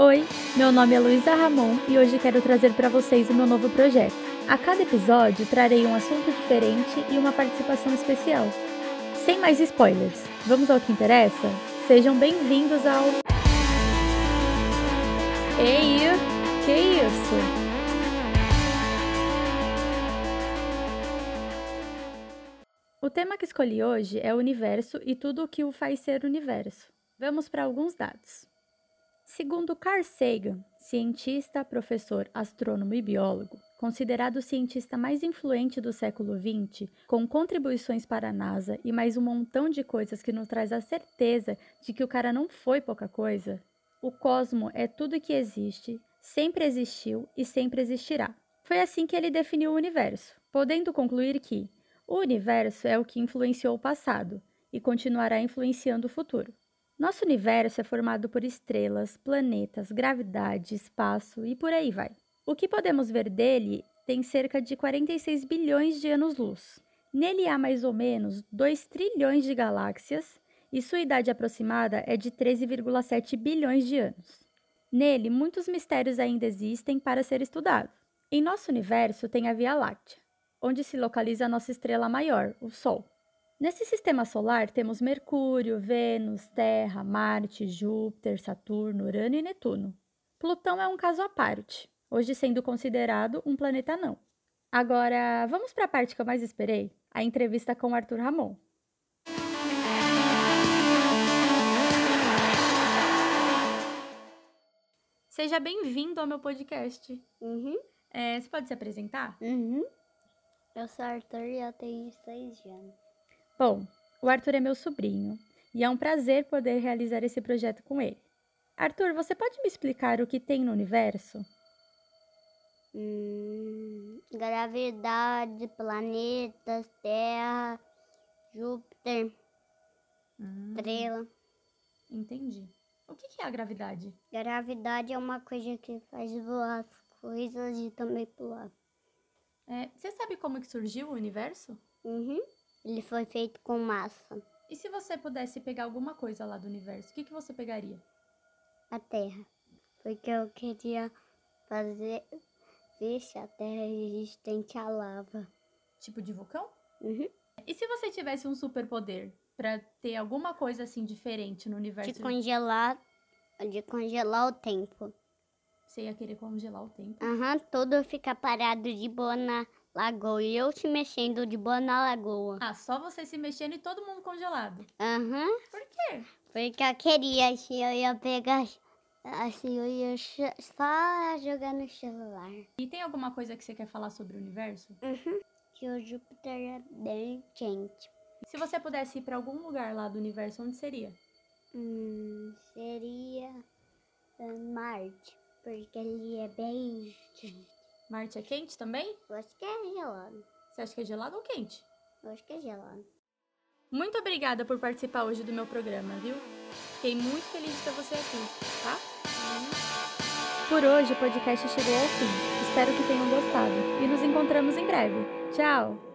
Oi, meu nome é Luísa Ramon e hoje quero trazer para vocês o meu novo projeto. A cada episódio trarei um assunto diferente e uma participação especial. Sem mais spoilers, vamos ao que interessa? Sejam bem-vindos ao. Ei, que isso? O tema que escolhi hoje é o universo e tudo o que o faz ser universo. Vamos para alguns dados. Segundo Carl Sagan, cientista, professor, astrônomo e biólogo, considerado o cientista mais influente do século XX, com contribuições para a NASA e mais um montão de coisas que nos traz a certeza de que o cara não foi pouca coisa, o cosmo é tudo que existe, sempre existiu e sempre existirá. Foi assim que ele definiu o universo, podendo concluir que o universo é o que influenciou o passado e continuará influenciando o futuro. Nosso universo é formado por estrelas, planetas, gravidade, espaço e por aí vai. O que podemos ver dele tem cerca de 46 bilhões de anos-luz. Nele há mais ou menos 2 trilhões de galáxias e sua idade aproximada é de 13,7 bilhões de anos. Nele, muitos mistérios ainda existem para ser estudados. Em nosso universo tem a Via Láctea, onde se localiza a nossa estrela maior, o Sol. Nesse sistema solar temos Mercúrio, Vênus, Terra, Marte, Júpiter, Saturno, Urano e Netuno. Plutão é um caso à parte, hoje sendo considerado um planeta não. Agora, vamos para a parte que eu mais esperei, a entrevista com Arthur Ramon. Seja bem-vindo ao meu podcast. Uhum. É, você pode se apresentar? Uhum. Eu sou Arthur e eu tenho seis anos. Bom, o Arthur é meu sobrinho e é um prazer poder realizar esse projeto com ele. Arthur, você pode me explicar o que tem no universo? Hum, gravidade, planetas, Terra, Júpiter, Hum, estrela. entendi. O que é a gravidade? Gravidade é uma coisa que faz voar as coisas e também pular. É, você sabe como que surgiu o universo? Uhum. Ele foi feito com massa. E se você pudesse pegar alguma coisa lá do universo, o que, que você pegaria? A Terra. Porque eu queria fazer ver se a Terra é resistente à lava. Tipo de vulcão? Uhum. E se você tivesse um superpoder pra ter alguma coisa assim diferente no universo? De congelar, de congelar o tempo. Você ia querer congelar o tempo? Aham, tudo fica parado de boa na lagoa. E eu se mexendo de boa na lagoa. Ah, só você se mexendo e todo mundo congelado. Aham, Por quê? porque eu queria, assim, eu ia pegar, assim, eu ia só jogar no celular. E tem alguma coisa que você quer falar sobre o universo? Uhum. Que o Júpiter é bem quente. Se você pudesse ir pra algum lugar lá do universo, onde seria? Hum, seria ah, Marte, porque ele é bem quente. Marte é quente também? Eu acho que é gelado. Você acha que é gelado ou quente? Eu acho que é gelado. Muito obrigada por participar hoje do meu programa, viu? Fiquei muito feliz de ter você aqui, tá? Por hoje o podcast chegou ao fim. Espero que tenham gostado e nos encontramos em breve. Tchau!